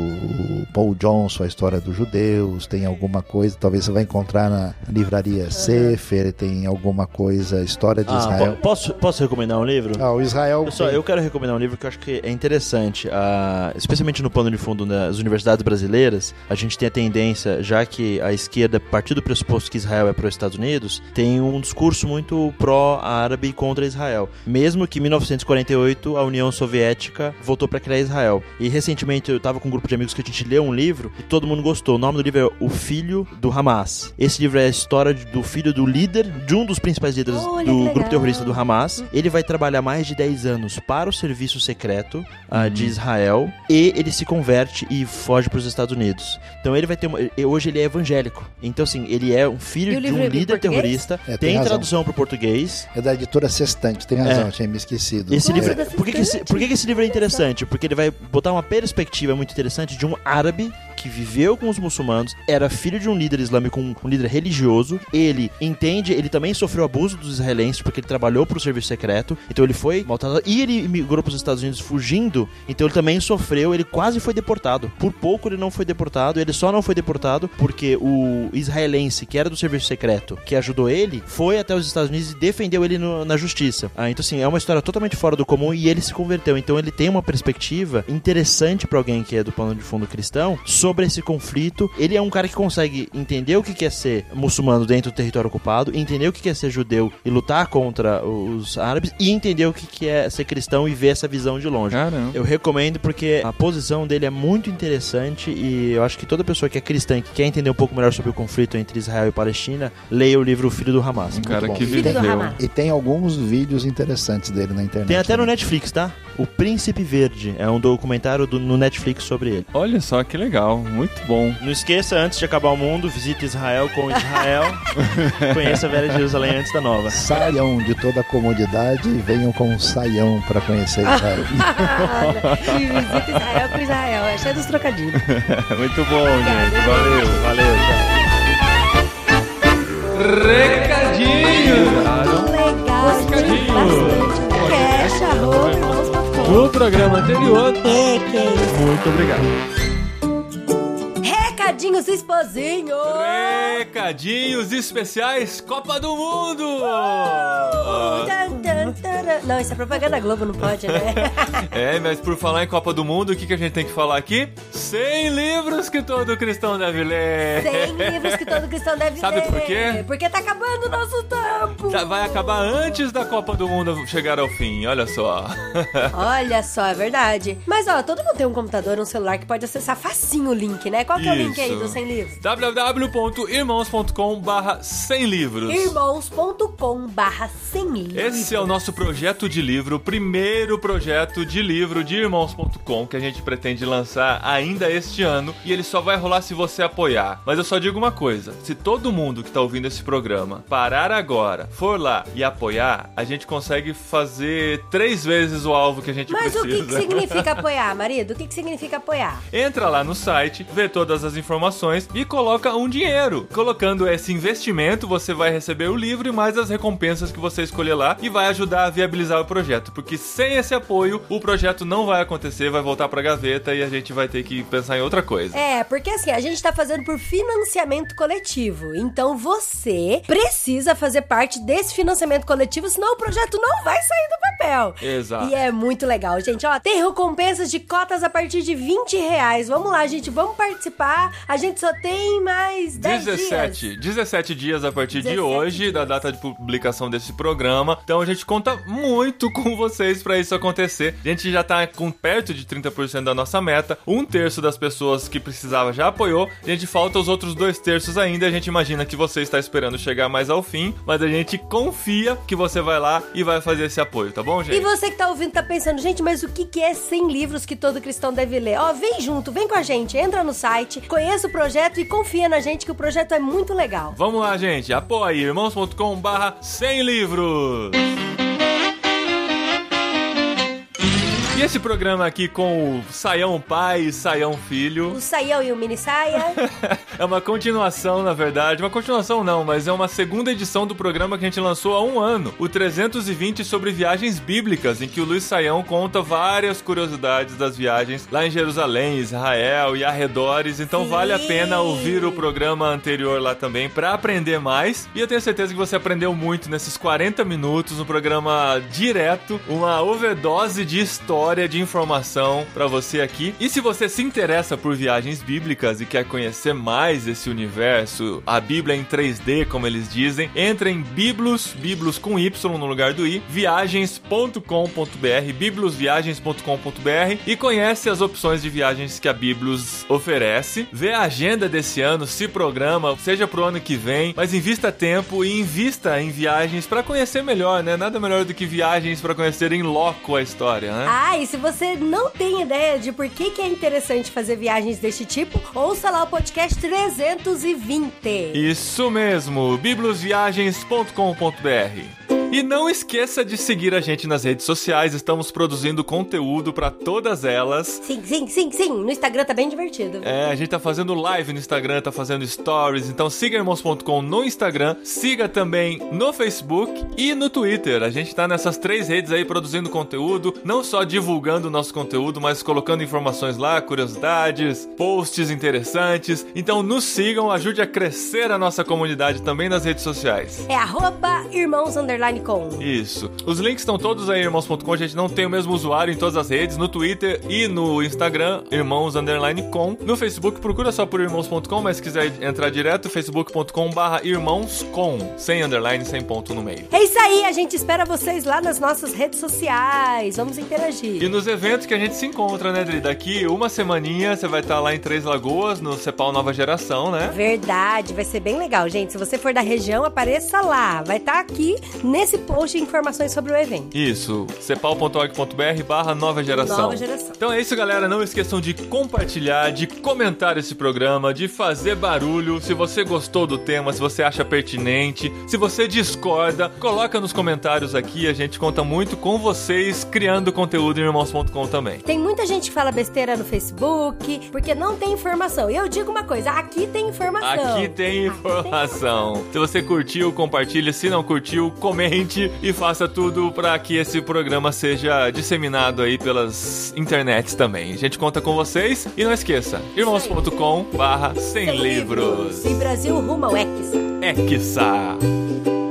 Paul Johnson, a história dos judeus, tem alguma coisa, talvez você vai encontrar na livraria Sefer, tem alguma coisa história de Ah, Israel. po- posso, posso recomendar um livro? Ah, o Israel. Pessoal, tem- eu quero recomendar um livro que eu acho que é interessante, ah, especialmente no pano de fundo das universidades brasileiras. A gente tem a tendência, já que a esquerda partiu do pressuposto que Israel é pró-Estados Unidos, tem um discurso muito pró-árabe contra Israel. Mesmo que em 1948 a União Soviética voltou para criar Israel. E recentemente eu estava com um grupo de amigos que a gente leu um livro e todo mundo gostou. O nome do livro é O Filho do Hamas. Esse livro é a história do filho do líder, de um dos principais líderes Olha, do grupo terrorista do Hamas. Ele vai trabalhar mais de 10 anos para o serviço secreto ah, de Israel e ele se converte e foge para os Estados Unidos. Então ele vai ter uma, e- hoje ele é evangélico. Então assim, ele é um E filho de um é líder terrorista. É, tem tem tradução para o português. É da editora Sextante, tem razão, É. tinha me esquecido. Esse É, livro, por que, que, esse, por que, que esse livro é interessante? Porque ele vai botar uma perspectiva muito interessante de um árabe que viveu com os muçulmanos, era filho de um líder islâmico, um, um líder religioso. Ele entende, ele também sofreu abuso dos israelenses porque ele trabalhou para o serviço secreto. Então ele foi maltratado e ele migrou para os Estados Unidos fugindo. Então ele também sofreu, ele quase foi deportado. Por pouco ele não foi deportado, ele só não foi deportado porque o israelense que era do serviço secreto, que ajudou ele, foi até os Estados Unidos e defendeu ele no- na justiça. Ah, então assim, é uma história totalmente fora do comum e ele se converteu. Então ele tem uma perspectiva interessante para alguém que é do plano de fundo cristão sobre sobre esse conflito. Ele é um cara que consegue entender o que é ser muçulmano dentro do território ocupado, entender o que é ser judeu e lutar contra os árabes, e entender o que que é ser cristão e ver essa visão de longe. Caramba. Eu recomendo porque a posição dele é muito interessante e eu acho que toda pessoa que é cristã e que quer entender um pouco melhor sobre o conflito entre Israel e Palestina, leia o livro O Filho do Hamas. Um cara bom. que viveu. E tem alguns vídeos interessantes dele na internet. Tem até no né? Netflix, tá? O Príncipe Verde é um documentário do- no Netflix sobre ele. Olha só que legal, muito bom. Não esqueça, antes de acabar o mundo, visite Israel com Israel. Conheça a Velha Jerusalém antes da nova. Saiam de toda a comodidade e venham com um saião para conhecer Israel. e visita Israel com Israel. É cheio dos trocadilhos. muito bom, gente. Valeu. Valeu, tchau. Recadinho! Legal, Recadinho. bastante. Cash, arroba. No programa anterior. É, que isso. Muito obrigado. Recadinhos esposinho. Recadinhos especiais Copa do Mundo! Taran. Não, isso é propaganda Globo, não pode, né? É, mas por falar em Copa do Mundo, o que, que a gente tem que falar aqui? 100 livros que todo cristão deve ler. 100 livros que todo cristão deve Sabe ler. por quê? Porque tá acabando o nosso tempo. Tá, Vai acabar antes da Copa do Mundo chegar ao fim, olha só. Olha só, é verdade. Mas ó, todo mundo tem um computador, um celular que pode acessar facinho o link, né? Qual que é o link aí Isso. do 100 livros? www.irmãos.com barra 100 livros. irmãos.com barra 100 livros. Esse é o nosso projeto de livro, o primeiro projeto de livro de irmãos.com que a gente pretende lançar ainda este ano e ele só vai rolar se você apoiar. Mas eu só digo uma coisa: se todo mundo que tá ouvindo esse programa parar agora, for lá e apoiar, a gente consegue fazer três vezes o alvo que a gente Mas o precisa. que, que significa apoiar, marido? O que, que significa apoiar? Entra lá no site, vê todas as informações e coloca um dinheiro. Colocando esse investimento, você vai receber o livro e mais as recompensas que você escolher lá e vai ajudar a viabilizar o projeto. Porque sem esse apoio, o projeto não vai acontecer, vai voltar pra gaveta e a gente vai ter que pensar em outra coisa. É, porque assim, a gente tá fazendo por financiamento coletivo. Então você precisa fazer parte desse financiamento coletivo, senão o projeto não vai sair do papel. Exato. E é muito legal, gente. Ó, tem recompensas de cotas a partir de 20 reais. Vamos lá, gente, vamos participar. A gente só tem mais 10 dias. 17, 17 dias a partir de 17 hoje, dias. da data de publicação desse programa. Então a gente conta muito com vocês pra isso acontecer. A gente já tá com perto de 30% da nossa meta. Um terço das pessoas que precisava já apoiou. A gente falta os outros dois terços ainda. A gente imagina que você está esperando chegar mais ao fim, mas a gente confia que você vai lá e vai fazer esse apoio, tá bom, gente? E você que tá ouvindo tá pensando, gente, mas o que que é 100 livros que todo cristão deve ler? Ó, vem junto, vem com a gente, entra no site, conheça o projeto e confia na gente que o projeto é muito legal. Vamos lá, gente. Apoie irmãos.com barra 100 livros. E esse programa aqui com o Saião Pai e Saião Filho O saião e o mini saia. é uma continuação, na verdade. Uma continuação não, mas é uma segunda edição do programa que a gente lançou há um ano. O 320 sobre viagens bíblicas, em que o Luiz Saião conta várias curiosidades das viagens lá em Jerusalém, Israel e arredores. Então Sim. vale a pena ouvir o programa anterior lá também para aprender mais. E eu tenho certeza que você aprendeu muito nesses 40 minutos, um programa direto, uma overdose de história, de informação para você aqui. E se você se interessa por viagens bíblicas e quer conhecer mais esse universo, a Bíblia em 3D, como eles dizem, entre em Biblos, Biblos com Y no lugar do I, viagens.com.br, biblosviagens.com.br e conhece as opções de viagens que a Biblos oferece. Vê a agenda desse ano, se programa, seja pro ano que vem, mas invista tempo e invista em viagens para conhecer melhor, né? Nada melhor do que viagens para conhecer em loco a história, né? Ah, e se você não tem ideia de por que, que é interessante fazer viagens deste tipo, ouça lá o podcast 320. Isso mesmo, biblosviagens.com.br. E não esqueça de seguir a gente nas redes sociais, estamos produzindo conteúdo para todas elas. Sim, sim, sim, sim. No Instagram tá bem divertido. É, a gente tá fazendo live no Instagram, tá fazendo stories, então siga irmãos.com no Instagram, siga também no Facebook e no Twitter. A gente tá nessas três redes aí produzindo conteúdo, não só divulgando o nosso conteúdo, mas colocando informações lá, curiosidades, posts interessantes. Então nos sigam, ajude a crescer a nossa comunidade também nas redes sociais. É arroba irmãos underline com. Isso. Os links estão todos aí, irmãos.com. A gente não tem o mesmo usuário em todas as redes, no Twitter e no Instagram, irmãos com. No Facebook, procura só por irmãos.com, mas se quiser entrar direto, facebook.com barra irmãos com, sem underline, sem ponto no meio. É isso aí, a gente espera vocês lá nas nossas redes sociais. Vamos interagir. E nos eventos que a gente se encontra, né, Dri? Daqui uma semaninha você vai estar lá em Três Lagoas, no Cepal Nova Geração, né? Verdade, vai ser bem legal, gente. Se você for da região, apareça lá. Vai estar aqui nesse post informações sobre o evento. Isso, cepal.org.br barra nova geração. Nova geração. Então é isso, galera. Não esqueçam de compartilhar, de comentar esse programa, de fazer barulho. Se você gostou do tema, se você acha pertinente, se você discorda, coloca nos comentários aqui. A gente conta muito com vocês criando conteúdo em irmãos.com também. Tem muita gente que fala besteira no Facebook, porque não tem informação. E eu digo uma coisa, aqui tem informação. Aqui tem informação. Se você curtiu, compartilhe. Se não curtiu, comente e faça tudo para que esse programa seja disseminado aí pelas internets também. A gente conta com vocês e não esqueça, irmãos.com barra sem livros. E Brasil rumo ao Hexa. Hexa.